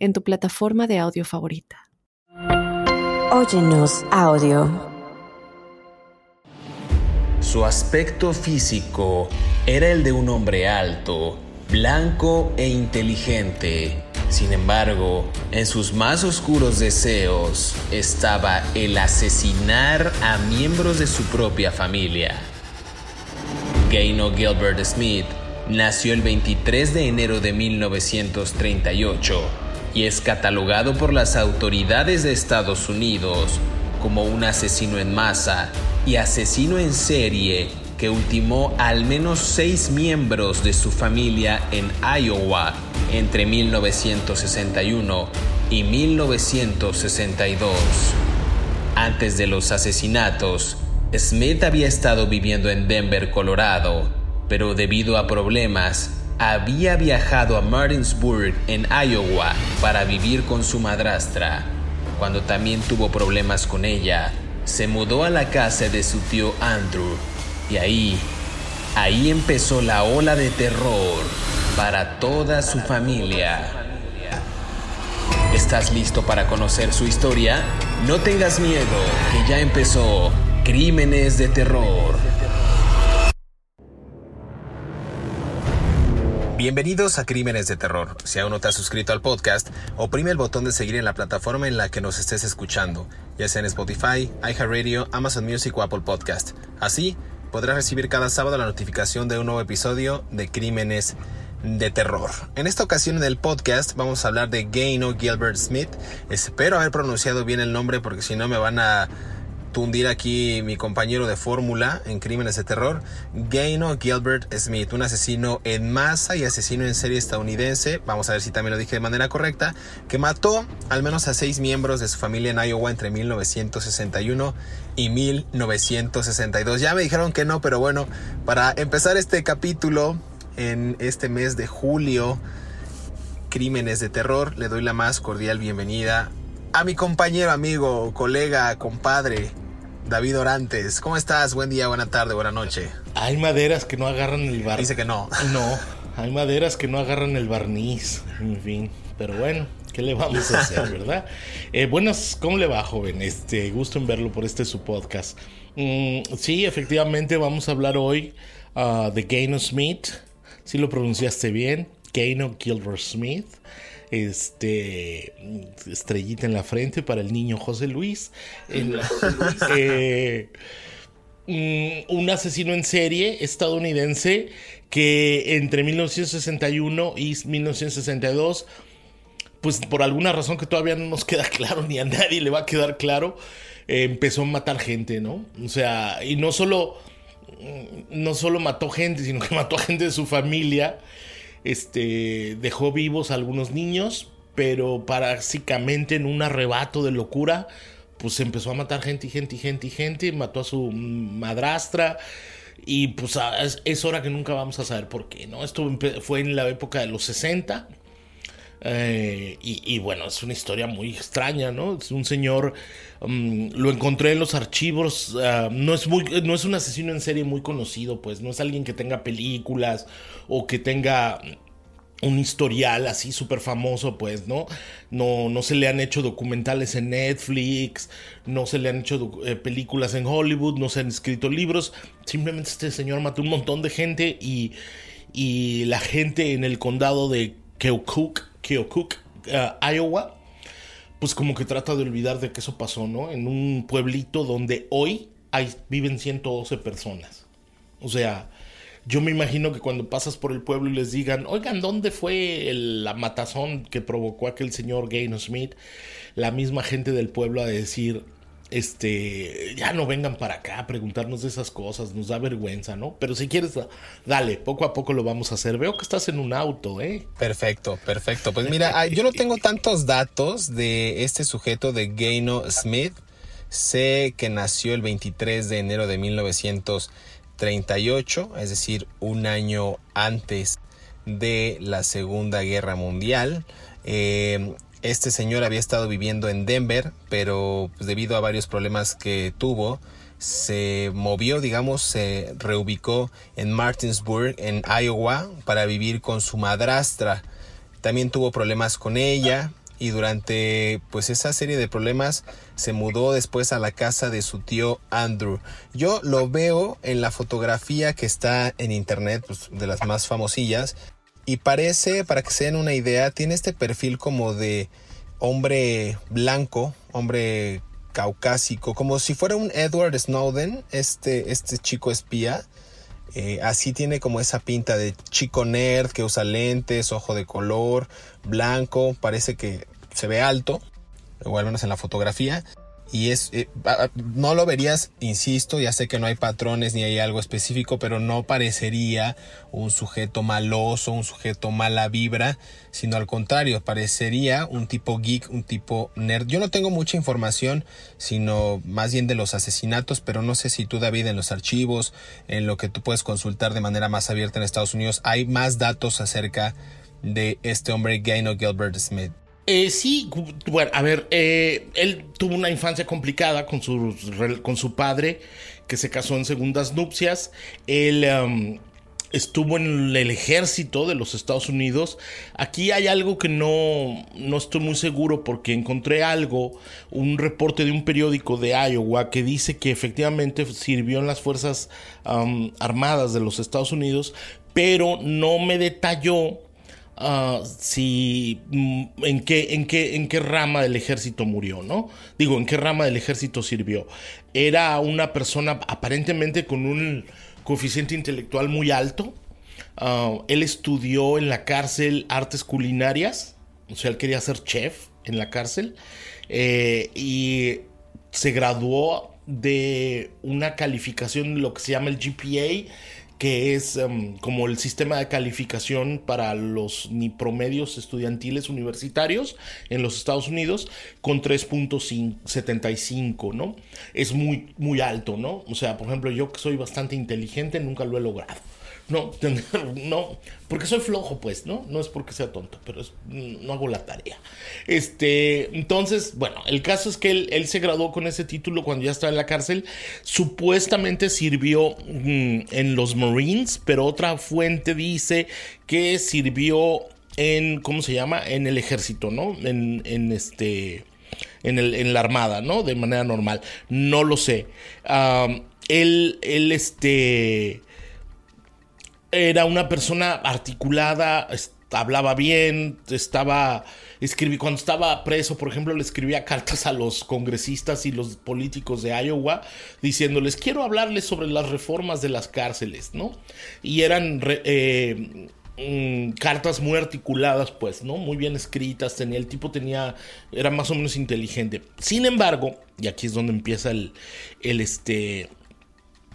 en tu plataforma de audio favorita. Óyenos audio. Su aspecto físico era el de un hombre alto, blanco e inteligente. Sin embargo, en sus más oscuros deseos estaba el asesinar a miembros de su propia familia. Gaino Gilbert Smith nació el 23 de enero de 1938 y es catalogado por las autoridades de Estados Unidos como un asesino en masa y asesino en serie que ultimó al menos seis miembros de su familia en Iowa entre 1961 y 1962. Antes de los asesinatos, Smith había estado viviendo en Denver, Colorado, pero debido a problemas, había viajado a Martinsburg, en Iowa, para vivir con su madrastra. Cuando también tuvo problemas con ella, se mudó a la casa de su tío Andrew y ahí, ahí empezó la ola de terror para toda su familia. ¿Estás listo para conocer su historia? No tengas miedo, que ya empezó Crímenes de Terror. Bienvenidos a Crímenes de Terror. Si aún no te has suscrito al podcast, oprime el botón de seguir en la plataforma en la que nos estés escuchando, ya sea en Spotify, iHeartRadio, Amazon Music o Apple Podcast. Así, podrás recibir cada sábado la notificación de un nuevo episodio de Crímenes de Terror. En esta ocasión en el podcast vamos a hablar de Gaino Gilbert Smith. Espero haber pronunciado bien el nombre porque si no me van a tundir aquí mi compañero de fórmula en Crímenes de Terror, Gaino Gilbert Smith, un asesino en masa y asesino en serie estadounidense, vamos a ver si también lo dije de manera correcta, que mató al menos a seis miembros de su familia en Iowa entre 1961 y 1962. Ya me dijeron que no, pero bueno, para empezar este capítulo en este mes de julio, Crímenes de Terror, le doy la más cordial bienvenida a mi compañero, amigo, colega, compadre, David Orantes. ¿Cómo estás? Buen día, buena tarde, buena noche. Hay maderas que no agarran el barniz. Dice que no. No, hay maderas que no agarran el barniz, en fin. Pero bueno, ¿qué le vamos a hacer, verdad? Eh, buenas, ¿cómo le va, joven? Este, gusto en verlo por este su podcast. Mm, sí, efectivamente, vamos a hablar hoy ah, de Gaino Smith. Si lo pronunciaste bien, Gaino Gilbert Smith este estrellita en la frente para el niño José Luis. Eh, mm, un asesino en serie estadounidense que entre 1961 y 1962 pues por alguna razón que todavía no nos queda claro ni a nadie le va a quedar claro, eh, empezó a matar gente, ¿no? O sea, y no solo mm, no solo mató gente, sino que mató a gente de su familia este, dejó vivos a algunos niños, pero básicamente en un arrebato de locura, pues empezó a matar gente y gente y gente y gente, mató a su madrastra. Y pues es, hora que nunca vamos a saber por qué, ¿no? Esto fue en la época de los 60. Eh, y, bueno, es una historia muy extraña, ¿no? Es un señor, mm, lo encontré en los archivos, ah, no, es no es un asesino en serie muy conocido, pues no es alguien que tenga películas o que tenga un historial así súper famoso, pues, ¿no? ¿no? No se le han hecho documentales en Netflix, no se le han hecho eh, películas en Hollywood, no se han escrito libros, simplemente este señor mató un montón de gente y, y la gente en el condado de Keokuk Keokuk, uh, Iowa, pues como que trata de olvidar de que eso pasó, ¿no? En un pueblito donde hoy hay, viven 112 personas. O sea, yo me imagino que cuando pasas por el pueblo y les digan, oigan, ¿dónde fue la matazón que provocó aquel señor Gaino Smith? La misma gente del pueblo a decir, este, ya no vengan para acá a preguntarnos de esas cosas, nos da vergüenza, ¿no? Pero si quieres, dale, poco a poco lo vamos a hacer. Veo que estás en un auto, ¿eh? Perfecto, perfecto. Pues mira, yo no tengo tantos datos de este sujeto de Gaino Smith. Sé que nació el 23 de enero de 1938, es decir, un año antes de la Segunda Guerra Mundial. Eh, este señor había estado viviendo en Denver, pero pues, debido a varios problemas que tuvo, se movió, digamos, se reubicó en Martinsburg, en Iowa, para vivir con su madrastra. También tuvo problemas con ella y durante pues esa serie de problemas se mudó después a la casa de su tío Andrew. Yo lo veo en la fotografía que está en internet, pues, de las más famosillas, y parece, para que se den una idea, tiene este perfil como de hombre blanco, hombre caucásico, como si fuera un Edward Snowden, este, este chico espía. Eh, así tiene como esa pinta de chico nerd que usa lentes, ojo de color, blanco, parece que se ve alto, o al menos en la fotografía y es eh, no lo verías, insisto, ya sé que no hay patrones ni hay algo específico, pero no parecería un sujeto maloso, un sujeto mala vibra, sino al contrario, parecería un tipo geek, un tipo nerd. Yo no tengo mucha información, sino más bien de los asesinatos, pero no sé si tú David en los archivos, en lo que tú puedes consultar de manera más abierta en Estados Unidos, hay más datos acerca de este hombre Gaino Gilbert Smith. Eh, sí, bueno, a ver, eh, él tuvo una infancia complicada con su, con su padre, que se casó en segundas nupcias. Él estuvo en el ejército de los Estados Unidos. Aquí hay algo que no, no estoy muy seguro porque encontré algo, un reporte de un periódico de Iowa que dice que efectivamente sirvió en las Fuerzas Armadas de los Estados Unidos, pero no me detalló Ah, si mm, en qué, en, qué, en qué rama del ejército murió, ¿no? Digo, en qué rama del ejército sirvió. Era una persona aparentemente con un coeficiente intelectual muy alto. Ah, él estudió en la cárcel artes culinarias, o sea, él quería ser chef en la cárcel eh, y se graduó de una calificación, lo que se llama el GPA, que es em, como el sistema de calificación para los ni promedios estudiantiles universitarios en los Estados Unidos con 3.75, ¿no? Es muy, muy alto, ¿no? O sea, por ejemplo, yo que soy bastante inteligente nunca lo he logrado. No, no, porque soy flojo, pues, ¿no? No es porque sea tonto, pero no hago la tarea. Este, entonces, bueno, el caso es que él, se graduó con ese título cuando ya estaba en la cárcel. Supuestamente sirvió mm, en los Marines, pero otra fuente dice que sirvió en, ¿cómo se llama? En el ejército, ¿no? En, en este, en, el, en la armada, ¿no? De manera normal. No lo sé. él, él, este era una persona articulada, hablaba bien, estaba escribí cuando estaba preso, por ejemplo, le escribía cartas a los congresistas y los políticos de Iowa diciéndoles quiero hablarles sobre las reformas de las cárceles, ¿no? Y eran eh, mm, cartas muy articuladas, pues, ¿no? Muy bien escritas, tenía el tipo tenía era más o menos inteligente. Sin embargo, y aquí es donde empieza el el este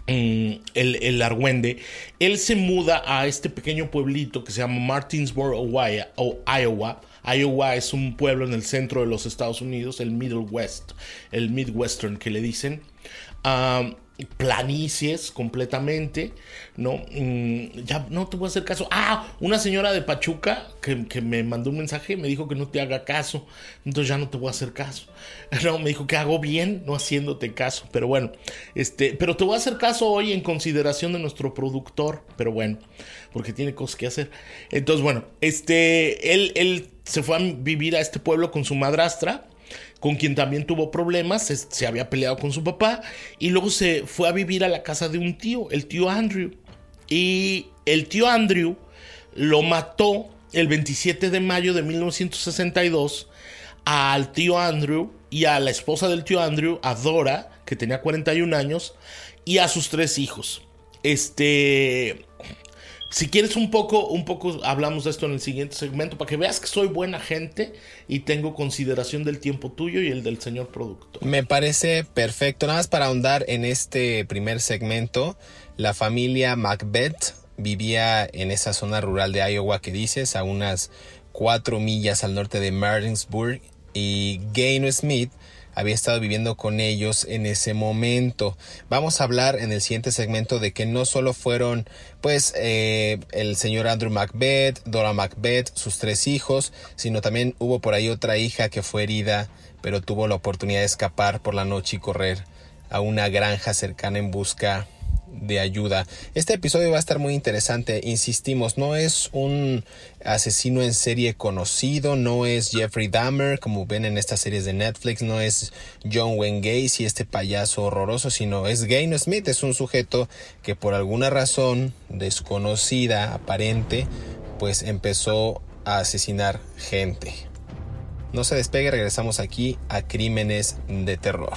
el, el argüende, él se muda a este pequeño pueblito que se llama Martinsburg, o Iowa. Iowa es un pueblo en el centro de los Estados Unidos, el Middle West, el Midwestern que le dicen planicies completamente, ¿no? Mm, ya no te voy a hacer caso. Ah, una señora de Pachuca que, me mandó un mensaje me dijo que no te haga caso, entonces ya no te voy a hacer caso. No, me dijo que hago bien no haciéndote caso, pero bueno, este, pero te voy a hacer caso hoy en consideración de nuestro productor, pero bueno, porque tiene cosas que hacer. Entonces, bueno, este, él, él se fue a vivir a este pueblo con su madrastra con quien también tuvo problemas, se, había peleado con su papá y luego se fue a vivir a la casa de un tío, el tío Andrew. Y el tío Andrew lo mató el 27 de mayo de 1962 al tío Andrew y a la esposa del tío Andrew, a Dora, que tenía 41 años, y a sus tres hijos. Este si quieres un poco, un poco hablamos de esto en el siguiente segmento para que veas que soy buena gente y tengo consideración del tiempo tuyo y el del señor productor. Me parece perfecto. Nada más para ahondar en este primer segmento, la familia Macbeth vivía en esa zona rural de Iowa que dices, a unas cuatro millas al norte de Martinsburg, y Gaino Smith había estado viviendo con ellos en ese momento. Vamos a hablar en el siguiente segmento de que no solo fueron pues eh, el señor Andrew Macbeth, Dora Macbeth, sus tres hijos, sino también hubo por ahí otra hija que fue herida, pero tuvo la oportunidad de escapar por la noche y correr a una granja cercana en busca de ayuda. Este episodio va a estar muy interesante, insistimos, no es un asesino en serie conocido, no es Jeffrey Dahmer, como ven en estas series de Netflix, no es John Wayne Gacy, este payaso horroroso, sino es Gaino Smith, es un sujeto que por alguna razón desconocida, aparente, pues empezó a asesinar gente. No se despegue, regresamos aquí a Crímenes de Terror.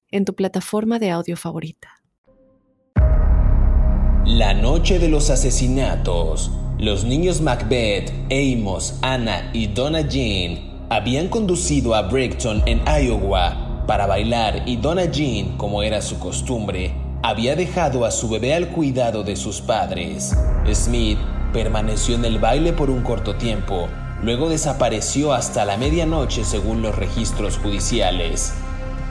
en tu plataforma de audio favorita. La noche de los asesinatos. Los niños Macbeth, Amos, Anna y Donna Jean habían conducido a Brighton en Iowa para bailar y Donna Jean, como era su costumbre, había dejado a su bebé al cuidado de sus padres. Smith permaneció en el baile por un corto tiempo, luego desapareció hasta la medianoche según los registros judiciales.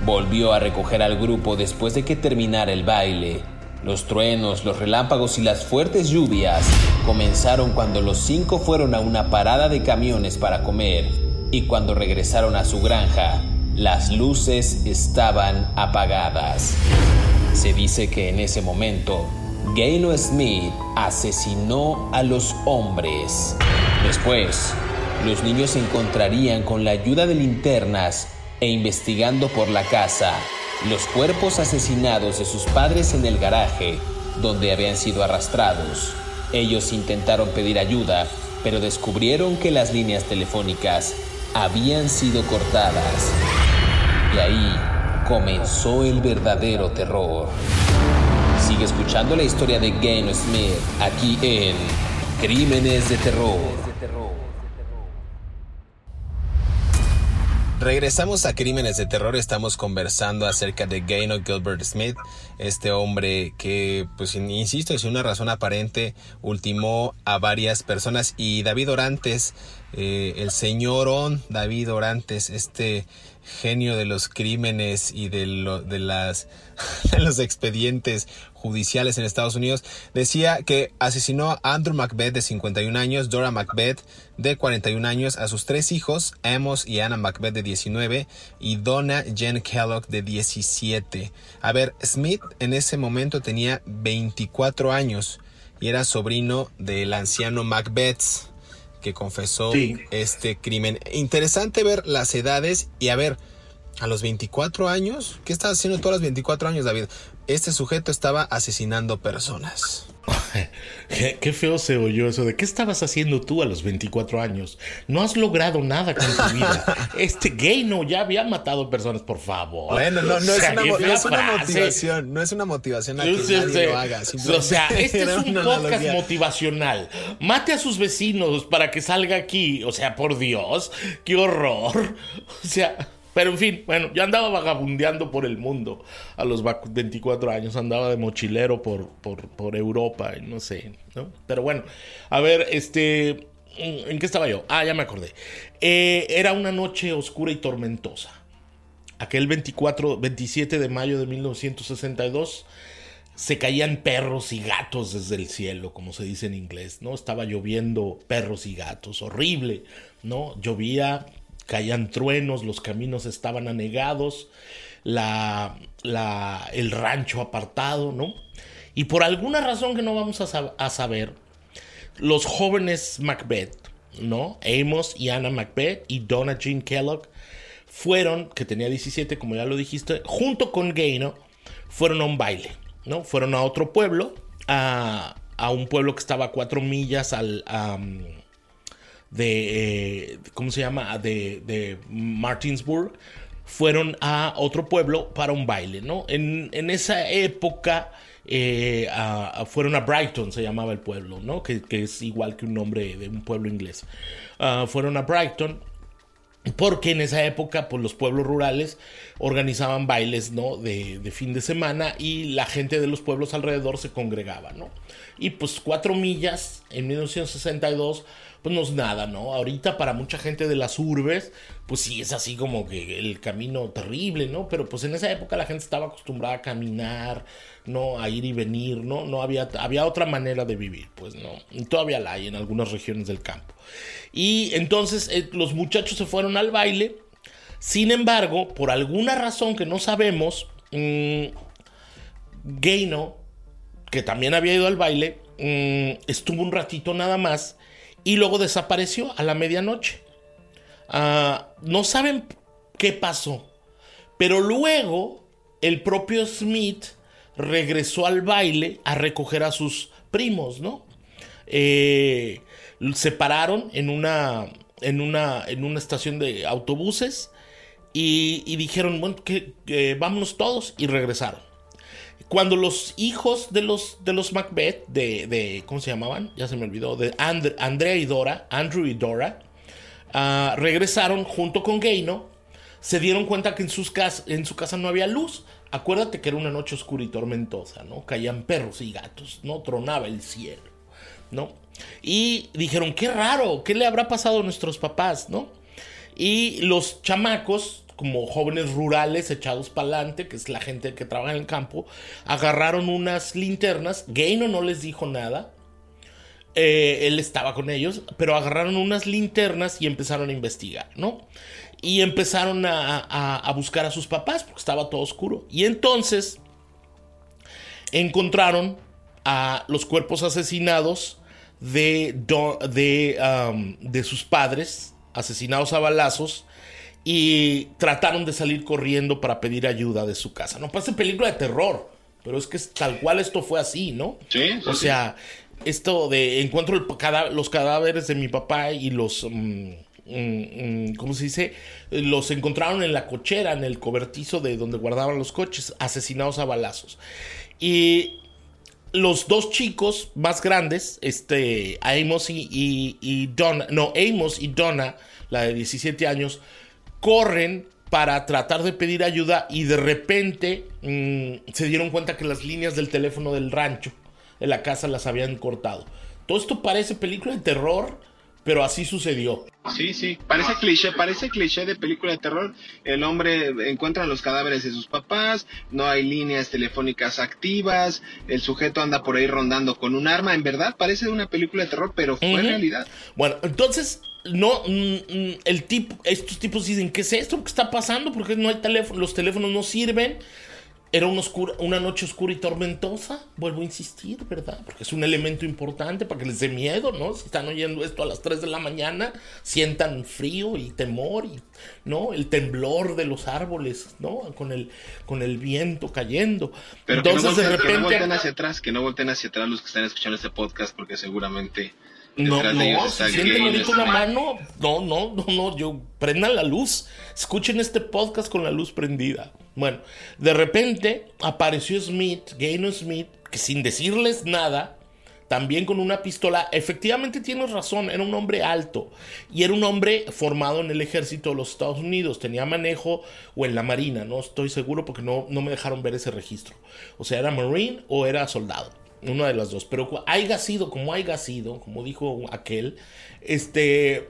Volvió a recoger al grupo después de que terminara el baile. Los truenos, los relámpagos y las fuertes lluvias comenzaron cuando los cinco fueron a una parada de camiones para comer y cuando regresaron a su granja, las luces estaban apagadas. Se dice que en ese momento, Gaino Smith asesinó a los hombres. Después, los niños se encontrarían con la ayuda de linternas e investigando por la casa los cuerpos asesinados de sus padres en el garaje donde habían sido arrastrados. Ellos intentaron pedir ayuda, pero descubrieron que las líneas telefónicas habían sido cortadas. Y ahí comenzó el verdadero terror. Sigue escuchando la historia de Gaino Smith aquí en Crímenes de Terror. Regresamos a Crímenes de Terror, estamos conversando acerca de Gaino Gilbert Smith, este hombre que, pues insisto, sin una razón aparente, ultimó a varias personas. Y David Orantes, eh, el señorón David Orantes, este genio de los crímenes y de, de, las, de los expedientes judiciales en Estados Unidos, decía que asesinó a Andrew Macbeth de 51 años, Dora Macbeth de 41 años, a sus tres hijos, Amos y Anna Macbeth de 19 y Donna Jen Kellogg de 17. A ver, Smith en ese momento tenía 24 años y era sobrino del anciano Macbeth que confesó este crimen. Interesante ver las edades y a ver, a los 24 años, ¿qué estás haciendo todos los 24 años, David? Este sujeto estaba asesinando personas. Qué, feo se oyó eso de qué estabas haciendo tú a los 24 años. No has logrado nada con tu vida. Este gay no ya había matado personas, por favor. Bueno, no, no, es, una, motivación, no es una motivación a que nadie lo haga. O sea, este es un podcast motivacional. Mate a sus vecinos para que salga aquí. O sea, por Dios, qué horror. O sea. Pero en fin, bueno, yo andaba vagabundeando por el mundo a los 24 años, andaba de mochilero por, por, Europa, no sé, ¿no? Pero bueno, a ver, este, ¿en qué estaba yo? Ah, ya me acordé. Eh, era una noche oscura y tormentosa. Aquel 24, 27 de mayo de 1962 se caían perros y gatos desde el cielo, como se dice en inglés, ¿no? Estaba lloviendo perros y gatos, horrible, ¿no? Llovía caían truenos, los caminos estaban anegados. la, el rancho apartado, ¿no? Y por alguna razón que no vamos a, a saber, los jóvenes Macbeth, ¿no? Amos y Anna Macbeth y Donna Jean Kellogg fueron, que tenía 17, como ya lo dijiste, junto con Gaino, fueron a un baile, ¿no? Fueron a otro pueblo, a, un pueblo que estaba a cuatro millas al... de, eh, ¿cómo se llama? De, de, Martinsburg, fueron a otro pueblo para un baile, ¿no? En, esa época eh, fueron a Brighton, se llamaba el pueblo, ¿no? Que, es igual que un nombre de un pueblo inglés. Ah, fueron a Brighton porque en esa época, pues los pueblos rurales organizaban bailes, ¿no? De, de, fin de semana y la gente de los pueblos alrededor se congregaba, ¿no? Y pues cuatro millas en 1962 pues no es nada, ¿no? Ahorita para mucha gente de las urbes, pues sí es así como que el camino terrible, ¿no? Pero pues en esa época la gente estaba acostumbrada a caminar, ¿no? A ir y venir, ¿no? No había, había otra manera de vivir, pues no. Todavía la hay en algunas regiones del campo. Y entonces eh, los muchachos se fueron al baile. Sin embargo, por alguna razón que no sabemos, mmm, Gaino, que también había ido al baile, mm, estuvo un ratito nada más y luego desapareció a la medianoche. Ah, no saben qué pasó, pero luego el propio Smith regresó al baile a recoger a sus primos, ¿no? Eh, se pararon en una, en una, en una estación de autobuses y, dijeron, bueno, que, vámonos todos y regresaron. Cuando los hijos de los, de los Macbeth, de, ¿cómo se llamaban? Ya se me olvidó, de Andrea y Dora, Andrew y Dora, ah, regresaron junto con Gaino, se dieron cuenta que en, sus en su casa no había luz. Acuérdate que era una noche oscura y tormentosa, ¿no? Caían perros y gatos, ¿no? Tronaba el cielo, ¿no? Y dijeron, qué raro, ¿qué le habrá pasado a nuestros papás, ¿no? Y los chamacos como jóvenes rurales echados para adelante, que es la gente que trabaja en el campo, agarraron unas linternas. Gaino no les dijo nada. Eh, él estaba con ellos, pero agarraron unas linternas y empezaron a investigar, ¿no? Y empezaron a, buscar a sus papás porque estaba todo oscuro. Y entonces encontraron a los cuerpos asesinados de, um, de sus padres, asesinados a balazos y trataron de salir corriendo para pedir ayuda de su casa. No parece película de terror, pero es que tal cual esto fue así, ¿no? Sí. o sea, esto de encuentro los cadáveres de mi papá y los... Mm, mm, mm, ¿Cómo se dice? Los encontraron en la cochera, en el cobertizo de donde guardaban los coches, asesinados a balazos. Y los dos chicos más grandes, este, Amos y, y, y Donna, no, Amos y Donna, la de 17 años, corren para tratar de pedir ayuda y de repente mm, se dieron cuenta que las líneas del teléfono del rancho, de la casa, las habían cortado. Todo esto parece película de terror, pero así sucedió. Sí, sí, parece cliché, parece cliché de película de terror. El hombre encuentra los cadáveres de sus papás, no hay líneas telefónicas activas, el sujeto anda por ahí rondando con un arma. En verdad parece una película de terror, pero fue realidad. Bueno, entonces no, mm, el tipo, estos tipos dicen, ¿qué es esto? ¿Qué está pasando? Porque no hay teléfono, los teléfonos no sirven. Era una, oscura, una noche oscura y tormentosa, vuelvo a insistir, ¿verdad? Porque es un elemento importante para que les dé miedo, ¿no? Si están oyendo esto a las 3 de la mañana, sientan frío y temor, y, ¿no? El temblor de los árboles, ¿no? Con el, con el viento cayendo. Pero Entonces, de repente... que no volten hacia atrás, que no volten hacia atrás los que están escuchando este podcast, porque seguramente no, no, si sienten ahorita una mano, no, no, no, no, yo prendan la luz, escuchen este podcast con la luz prendida. Bueno, de repente apareció Smith, Gaino Smith, que sin decirles nada, también con una pistola, efectivamente tienes razón, era un hombre alto y era un hombre formado en el ejército de los Estados Unidos, tenía manejo o en la marina, no estoy seguro porque no, no me dejaron ver ese registro. O sea, era marine o era soldado. Una de las dos. Pero haya sido como haya sido, como dijo aquel, este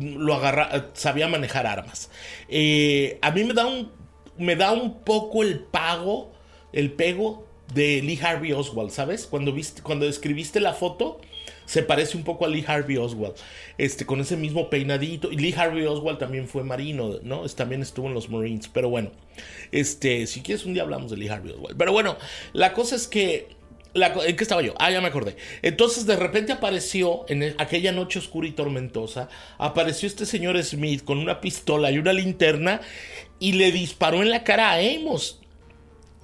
lo agarra, sabía manejar armas. Eh, a mí me da un me da un poco el pago, el pego de Lee Harvey Oswald, ¿sabes? Cuando viste, cuando escribiste la foto, se parece un poco a Lee Harvey Oswald, este, con ese mismo peinadito. Y Lee Harvey Oswald también fue marino, ¿no? También estuvo en los Marines. Pero bueno, este, si quieres un día hablamos de Lee Harvey Oswald. Pero bueno, la cosa es que ¿En qué estaba yo? Ah, ya me acordé. Entonces de repente apareció, en aquella noche oscura y tormentosa, apareció este señor Smith con una pistola y una linterna y le disparó en la cara a Amos.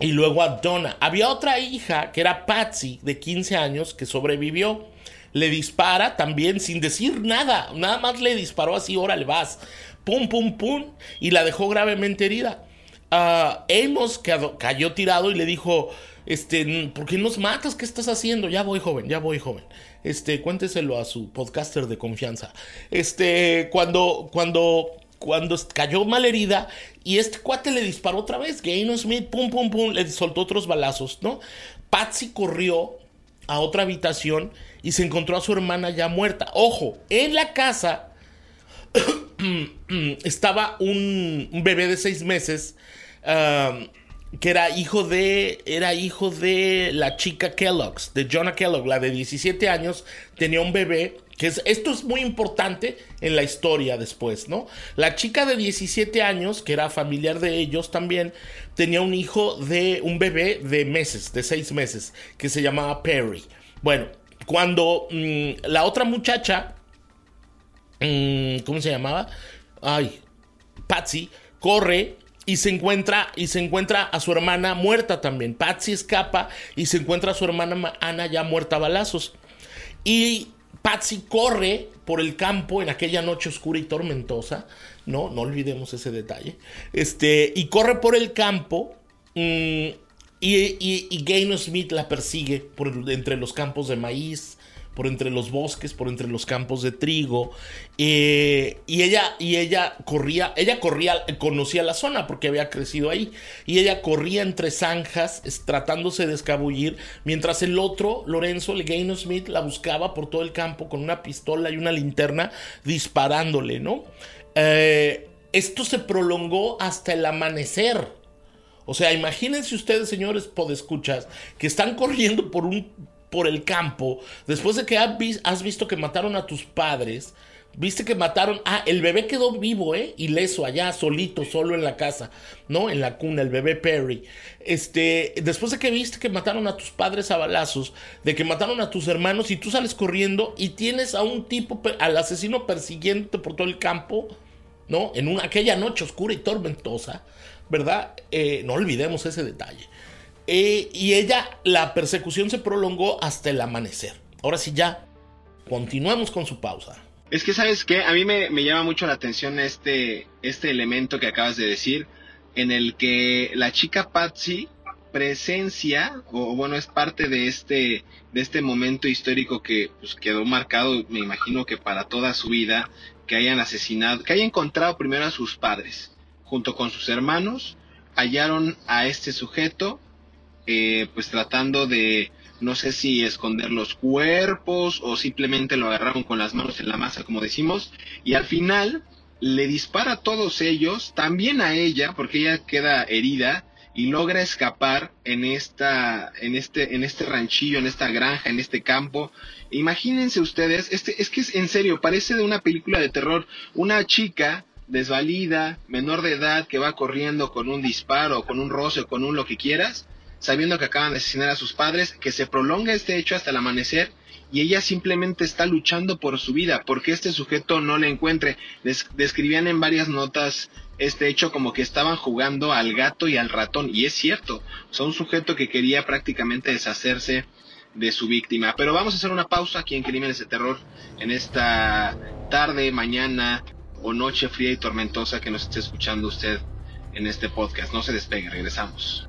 Y luego a Donna. Había otra hija que era Patsy, de 15 años, que sobrevivió. Le dispara también sin decir nada. Nada más le disparó así, órale, vas. Pum, pum, pum. Y la dejó gravemente herida. Uh, Amos cayó tirado y le dijo, este, ¿por qué nos matas? ¿Qué estás haciendo? Ya voy, joven, ya voy, joven. Este, cuénteselo a su podcaster de confianza. Este, cuando, cuando cuando cayó mal herida y este cuate le disparó otra vez. Gaino Smith, pum, pum, pum, le soltó otros balazos, ¿no? Patsy corrió a otra habitación y se encontró a su hermana ya muerta. Ojo, en la casa estaba un, bebé de seis meses que era hijo de era hijo de la chica Kellogg's, de Jonah Kellogg, la de 17 años, tenía un bebé que esto es muy importante en la historia después, ¿no? La chica de 17 años, que era familiar de ellos también, tenía un hijo de un bebé de meses, de seis meses, que se llamaba Perry. Bueno, cuando mm, la otra muchacha, mm, ¿cómo se llamaba? Ay, Patsy, corre y se encuentra y se encuentra a su hermana muerta también. Patsy escapa y se encuentra a su hermana Ana ya muerta a balazos. Y Patsy corre por el campo en aquella noche oscura y tormentosa, no, no olvidemos ese detalle, este, y corre por el campo mm, y, y, Smith la persigue por entre los campos de maíz, por entre los bosques, por entre los campos de trigo. Eh, y ella, y ella corría, ella corría, conocía la zona porque había crecido ahí. Y ella corría entre zanjas, tratándose de escabullir, mientras el otro, Lorenzo, el Gaino Smith, la buscaba por todo el campo con una pistola y una linterna disparándole, ¿no? Eh, esto se prolongó hasta el amanecer. O sea, imagínense ustedes, señores podescuchas, que están corriendo por un por el campo, después de que has visto que mataron a tus padres, viste que mataron, ah, el bebé quedó vivo, ¿eh? Ileso allá, solito, solo en la casa, ¿no? En la cuna, el bebé Perry. Este, después de que viste que mataron a tus padres a balazos, de que mataron a tus hermanos y tú sales corriendo y tienes a un tipo, al asesino persiguiéndote por todo el campo, ¿no? En una, aquella noche oscura y tormentosa, ¿verdad? Eh, no olvidemos ese detalle. Eh, y ella, la persecución se prolongó hasta el amanecer. Ahora sí, ya, continuamos con su pausa. Es que, ¿sabes qué? A mí me, llama mucho la atención este, este elemento que acabas de decir, en el que la chica Patsy presencia, o bueno, es parte de este, de este momento histórico que pues, quedó marcado, me imagino que para toda su vida, que hayan asesinado, que haya encontrado primero a sus padres, junto con sus hermanos, hallaron a este sujeto, eh, pues tratando de, no sé si esconder los cuerpos o simplemente lo agarraron con las manos en la masa, como decimos, y al final le dispara a todos ellos, también a ella, porque ella queda herida y logra escapar en esta, en este, en este ranchillo, en esta granja, en este campo. Imagínense ustedes, este, es que es en serio, parece de una película de terror, una chica desvalida, menor de edad, que va corriendo con un disparo, con un roce, con un lo que quieras, sabiendo que acaban de asesinar a sus padres, que se prolonga este hecho hasta el amanecer y ella simplemente está luchando por su vida, porque este sujeto no le encuentre. describían en varias notas este hecho como que estaban jugando al gato y al ratón, y es cierto, son un sujeto que quería prácticamente deshacerse de su víctima. Pero vamos a hacer una pausa aquí en Crímenes de Terror en esta tarde, mañana o noche fría y tormentosa que nos esté escuchando usted en este podcast. No se despegue, regresamos.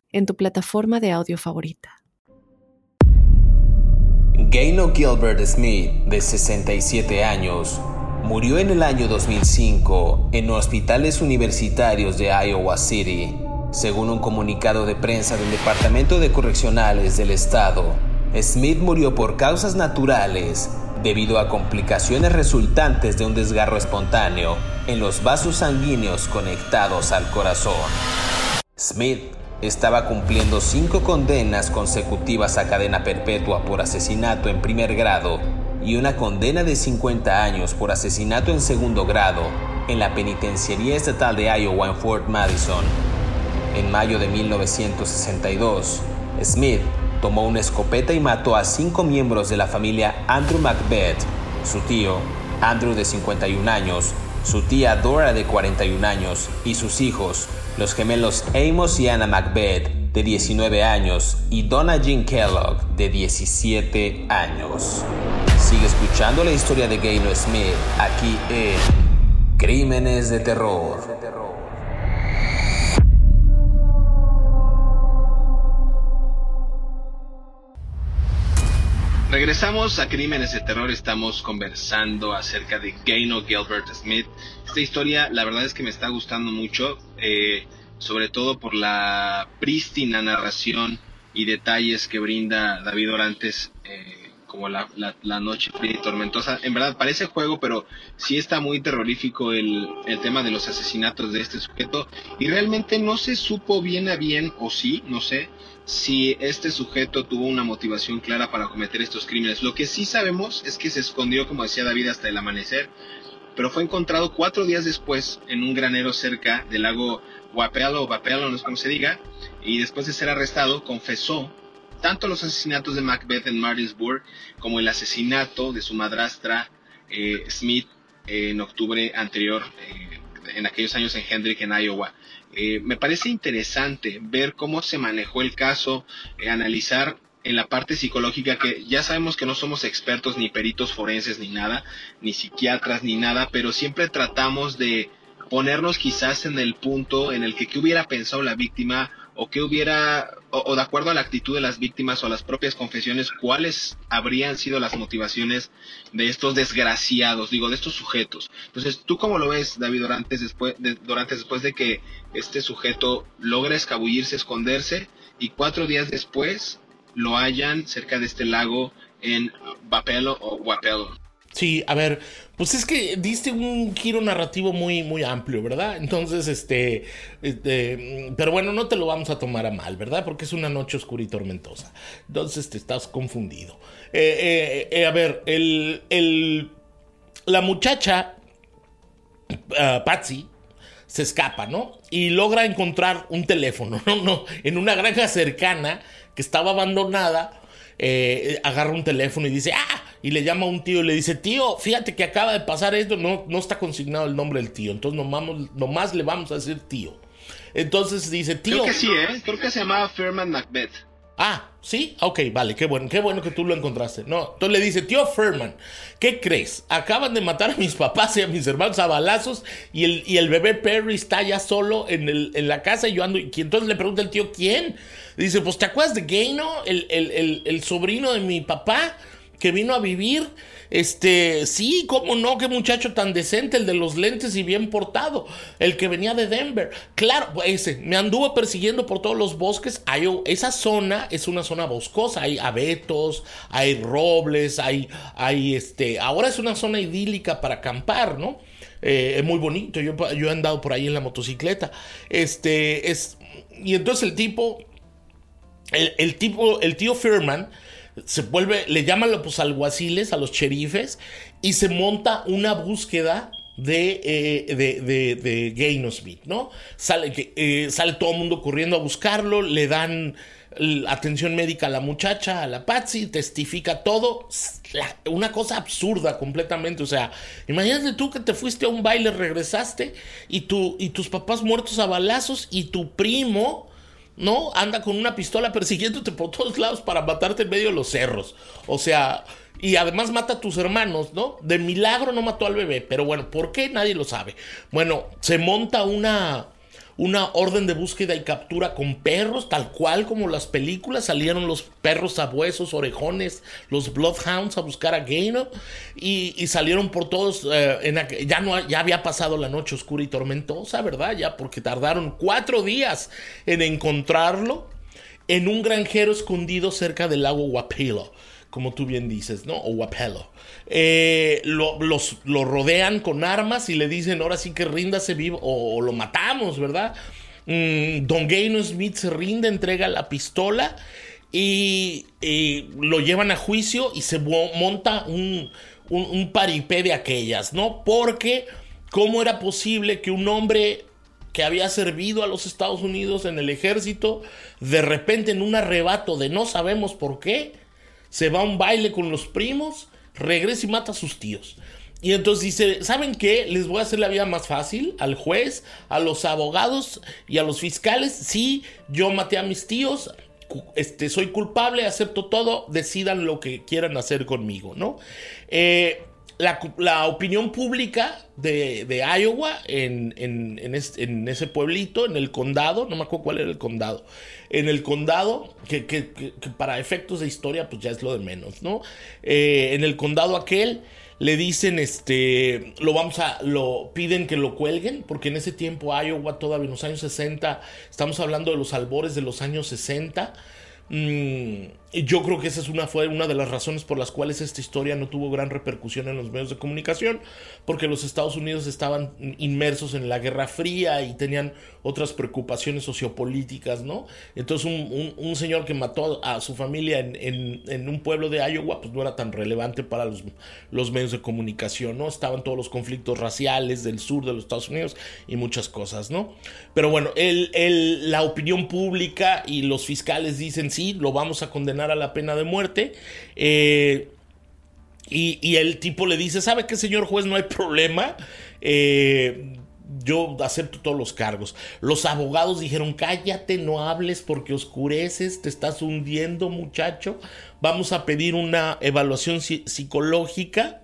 en tu plataforma de audio favorita. Gaino Gilbert Smith, de 67 años, murió en el año 2005 en hospitales universitarios de Iowa City, según un comunicado de prensa del Departamento de Correccionales del Estado. Smith murió por causas naturales debido a complicaciones resultantes de un desgarro espontáneo en los vasos sanguíneos conectados al corazón. Smith estaba cumpliendo cinco condenas consecutivas a cadena perpetua por asesinato en primer grado y una condena de 50 años por asesinato en segundo grado en la Penitenciaría Estatal de Iowa en Fort Madison. En mayo de 1962, Smith tomó una escopeta y mató a cinco miembros de la familia Andrew Macbeth, su tío, Andrew de 51 años, su tía Dora de 41 años y sus hijos, los gemelos Amos y Anna Macbeth de 19 años y Donna Jean Kellogg de 17 años. Sigue escuchando la historia de Gaynor Smith aquí en Crímenes de Terror. Regresamos a Crímenes de Terror, estamos conversando acerca de Gaino Gilbert Smith. Esta historia, la verdad es que me está gustando mucho, eh, sobre todo por la prístina narración y detalles que brinda David Orantes, eh, como la, noche fría y tormentosa. En verdad parece juego, pero sí está muy terrorífico el, el tema de los asesinatos de este sujeto y realmente no se supo bien a bien, o sí, no sé, si este sujeto tuvo una motivación clara para cometer estos crímenes. Lo que sí sabemos es que se escondió, como decía David, hasta el amanecer, pero fue encontrado cuatro días después en un granero cerca del lago Guapelo o no sé cómo se diga, y después de ser arrestado confesó tanto los asesinatos de Macbeth en Martinsburg como el asesinato de su madrastra eh, Smith en octubre anterior, eh, en aquellos años en Hendrick, en Iowa. Eh, me parece interesante ver cómo se manejó el caso, eh, analizar en la parte psicológica que ya sabemos que no somos expertos ni peritos forenses ni nada, ni psiquiatras ni nada, pero siempre tratamos de ponernos quizás en el punto en el que hubiera pensado la víctima o qué hubiera, o, de acuerdo a la actitud de las víctimas o a las propias confesiones, cuáles habrían sido las motivaciones de estos desgraciados, digo, de estos sujetos. Entonces, ¿tú cómo lo ves, David Dorantes, después de, después de que este sujeto logra escabullirse, esconderse, y cuatro días después lo hallan cerca de este lago en Vapelo o Guapelo? Sí, a ver, pues es que diste un giro narrativo muy, muy amplio, ¿verdad? Entonces, este, este, pero bueno, no te lo vamos a tomar a mal, ¿verdad? Porque es una noche oscura y tormentosa. Entonces te estás confundido. Eh, eh, eh, a ver, el, el, la muchacha, uh, Patsy, se escapa, ¿no? Y logra encontrar un teléfono, ¿no? no en una granja cercana que estaba abandonada agarra un teléfono y dice, ah, y le llama a un tío y le dice, tío, fíjate que acaba de pasar esto, no, no está consignado el nombre del tío, entonces nomás, nomás le vamos a decir tío. Entonces dice, tío... Creo que sí, ¿eh? Creo que se llamaba Ferman Macbeth. Ah, sí, ok, vale, qué bueno, qué bueno que tú lo encontraste. No, entonces le dice, tío Ferman, ¿qué crees? Acaban de matar a mis papás y a mis hermanos a balazos y el, y el bebé Perry está ya solo en, el, en la casa y yo ando. Y entonces le pregunta el tío, ¿quién? Dice, pues ¿te acuerdas de Gaino, el, el, el sobrino de mi papá que vino a vivir? Este, sí, cómo no, qué muchacho tan decente, el de los lentes y bien portado, el que venía de Denver. Claro, ese, me anduvo persiguiendo por todos los bosques. Hay, esa zona es una zona boscosa, hay abetos, hay robles, hay, hay este, ahora es una zona idílica para acampar, ¿no? Eh, es muy bonito, yo, yo he andado por ahí en la motocicleta. Este, es, y entonces el tipo, el, el tipo, el tío Firman, se vuelve, le llaman los alguaciles, a los cherifes, y se monta una búsqueda de, eh, de, de, Smith, ¿no? Sale, eh, sale todo el mundo corriendo a buscarlo, le dan atención médica a la muchacha, a la Patsy, testifica todo. una cosa absurda completamente. O sea, imagínate tú que te fuiste a un baile, regresaste y, tu, y tus papás muertos a balazos y tu primo ¿no? Anda con una pistola persiguiéndote por todos lados para matarte en medio de los cerros. O sea, y además mata a tus hermanos, ¿no? De milagro no mató al bebé, pero bueno, ¿por qué? Nadie lo sabe. Bueno, se monta una una orden de búsqueda y captura con perros, tal cual como las películas. Salieron los perros sabuesos, orejones, los Bloodhounds a buscar a Gaino y, salieron por todos. Eh, ya, no, ya había pasado la noche oscura y tormentosa, ¿verdad? Ya porque tardaron cuatro días en encontrarlo en un granjero escondido cerca del lago Wapilo como tú bien dices, ¿no? O Wapelo. Eh, lo, los, lo rodean con armas y le dicen, ahora sí que ríndase vivo, o, lo matamos, ¿verdad? Mm, Don Gaino Smith se rinde, entrega la pistola y, lo llevan a juicio y se monta un, un, un paripé de aquellas, ¿no? Porque, ¿cómo era posible que un hombre que había servido a los Estados Unidos en el ejército, de repente en un arrebato de no sabemos por qué, se va a un baile con los primos, regresa y mata a sus tíos. Y entonces dice, ¿saben qué? Les voy a hacer la vida más fácil al juez, a los abogados y a los fiscales. Sí, yo maté a mis tíos, este, soy culpable, acepto todo, decidan lo que quieran hacer conmigo, ¿no? Eh, la, opinión pública de, Iowa en, en, ese pueblito, en el condado, no me acuerdo cuál era el condado, en el condado, que, para efectos de historia pues ya es lo de menos, ¿no? Eh, en el condado aquel le dicen, este, lo vamos a, lo piden que lo cuelguen, porque en ese tiempo Iowa todavía en los años 60, estamos hablando de los albores de los años 60, Mm, yo creo que esa es una, fue una de las razones por las cuales esta historia no tuvo gran repercusión en los medios de comunicación, porque los Estados Unidos estaban inmersos en la Guerra Fría y tenían otras preocupaciones sociopolíticas, ¿no? Entonces un, señor que mató a su familia en, un pueblo de Iowa, pues no era tan relevante para los, los, medios de comunicación, ¿no? Estaban todos los conflictos raciales del sur de los Estados Unidos y muchas cosas, ¿no? Pero bueno, el, la opinión pública y los fiscales dicen, sí, lo vamos a condenar a la pena de muerte. Eh, y, el tipo le dice, ¿sabe qué, señor juez? No hay problema. Eh, yo acepto todos los cargos. Los abogados dijeron, cállate, no hables porque oscureces, te estás hundiendo muchacho. Vamos a pedir una evaluación psicológica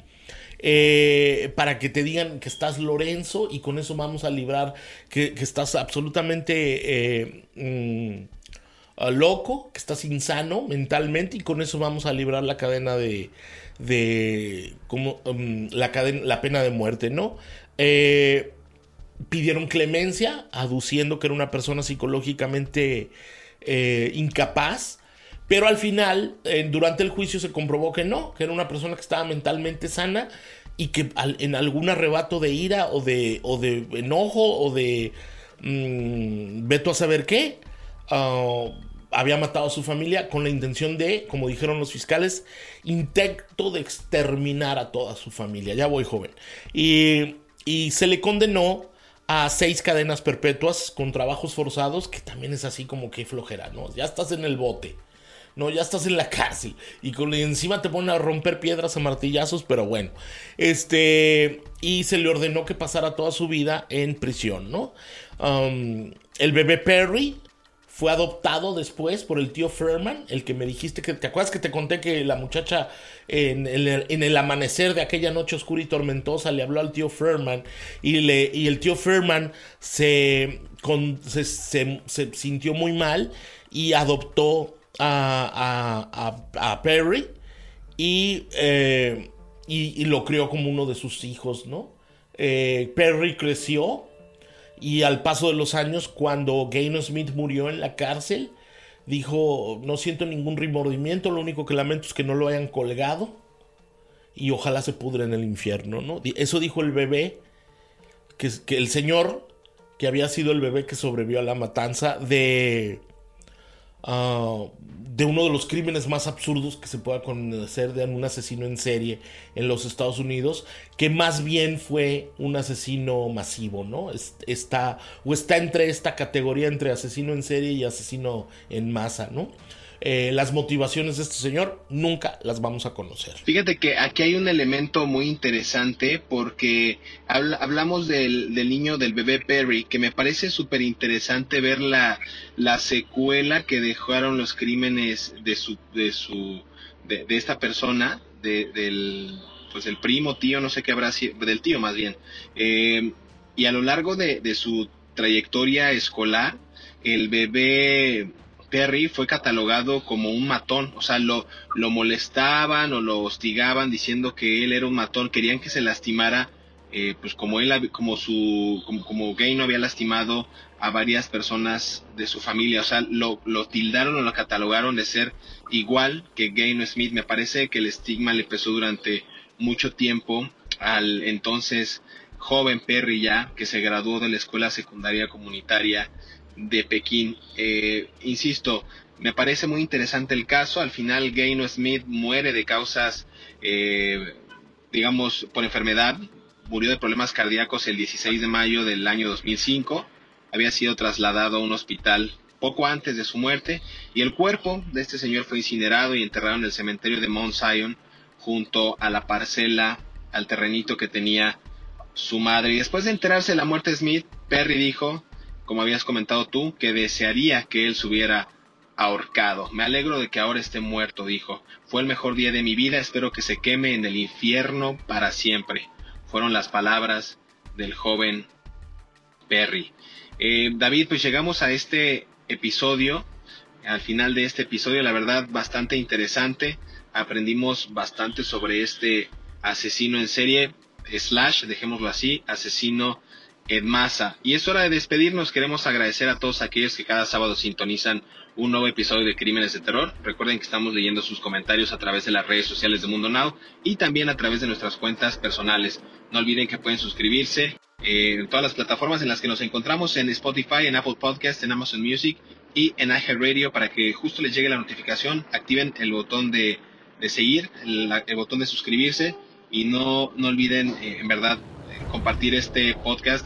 eh, para que te digan que estás Lorenzo y con eso vamos a librar que, estás absolutamente mm, loco, que estás insano mentalmente y con eso vamos a librar la cadena de... de como mm, la, cadena, la pena de muerte, ¿no? Eh, pidieron clemencia, aduciendo que era una persona psicológicamente eh, incapaz. Pero al final, durante el juicio se comprobó que no, que era una persona que estaba mentalmente sana y que en algún arrebato de ira o de, o de enojo o de mm, veto a saber qué, ah, había matado a su familia con la intención de, como dijeron los fiscales, intento de exterminar a toda su familia. Ya voy joven. Y, se le condenó a seis cadenas perpetuas con trabajos forzados, que también es así como que flojera, ¿no? Ya estás en el bote, ¿no? Ya estás en la cárcel y, encima te ponen a romper piedras a martillazos, pero bueno, este, y se le ordenó que pasara toda su vida en prisión, ¿no? Um, el bebé Perry fue adoptado después por el tío Furman, el que me dijiste que te acuerdas que te conté que la muchacha en el, amanecer de aquella noche oscura y tormentosa le habló al tío Furman y, le, y el tío Furman se, se, sintió muy mal y adoptó a, a, Perry eh, y, y, lo crió como uno de sus hijos, ¿no? Eh, Perry creció y al paso de los años, cuando Gaino Smith murió en la cárcel, dijo, no siento ningún remordimiento, lo único que lamento es que no lo hayan colgado y ojalá se pudre en el infierno, ¿no? Eso dijo el bebé, que el señor, que había sido el bebé que sobrevivió a la matanza de Ah, de uno de los crímenes más absurdos que se pueda conocer de un asesino en serie en los Estados Unidos, que más bien fue un asesino masivo, ¿no? Está, o está entre esta categoría entre asesino en serie y asesino en masa, ¿no? Eh, las motivaciones de este señor nunca las vamos a conocer. Fíjate que aquí hay un elemento muy interesante porque hablamos del, niño del bebé Perry, que me parece súper interesante ver la, la secuela que dejaron los crímenes de su, de su, de, esta persona, de, del, pues el primo, tío, no sé qué habrá sido, del tío más bien. Eh, y a lo largo de, de su trayectoria escolar, el bebé Perry fue catalogado como un matón, o sea, lo, lo molestaban o lo hostigaban diciendo que él era un matón, querían que se lastimara, eh, pues como él, como su, como, como, Gay no había lastimado a varias personas de su familia, o sea, lo, lo tildaron o lo catalogaron de ser igual que Gaino Smith. Me parece que el estigma le pesó durante mucho tiempo al entonces joven Perry ya, que se graduó de la escuela secundaria comunitaria de Pekín. Eh, insisto, me parece muy interesante el caso. Al final, Gaino Smith muere de causas, eh, digamos, por enfermedad. Murió de problemas cardíacos el 16 de mayo del año 2005. Había sido trasladado a un hospital poco antes de su muerte y el cuerpo de este señor fue incinerado y enterrado en el cementerio de Mount Zion junto a la parcela, al terrenito que tenía su madre. Y después de enterarse de la muerte de Smith, Perry dijo como habías comentado tú, que desearía que él se hubiera ahorcado. Me alegro de que ahora esté muerto, dijo. Fue el mejor día de mi vida, espero que se queme en el infierno para siempre. Fueron las palabras del joven Perry. Eh, David, pues llegamos a este episodio, al final de este episodio, la verdad, bastante interesante. Aprendimos bastante sobre este asesino en serie, slash, dejémoslo así, asesino en. Y es hora de despedirnos. Queremos agradecer a todos aquellos que cada sábado sintonizan un nuevo episodio de Crímenes de Terror. Recuerden que estamos leyendo sus comentarios a través de las redes sociales de Mundo Now y también a través de nuestras cuentas personales. No olviden que pueden suscribirse eh, en todas las plataformas en las que nos encontramos, en Spotify, en Apple Podcast, en Amazon Music y en iHeartRadio para que justo les llegue la notificación. Activen el botón de, seguir, el, botón de suscribirse y no, no olviden, eh, en verdad, eh, compartir este podcast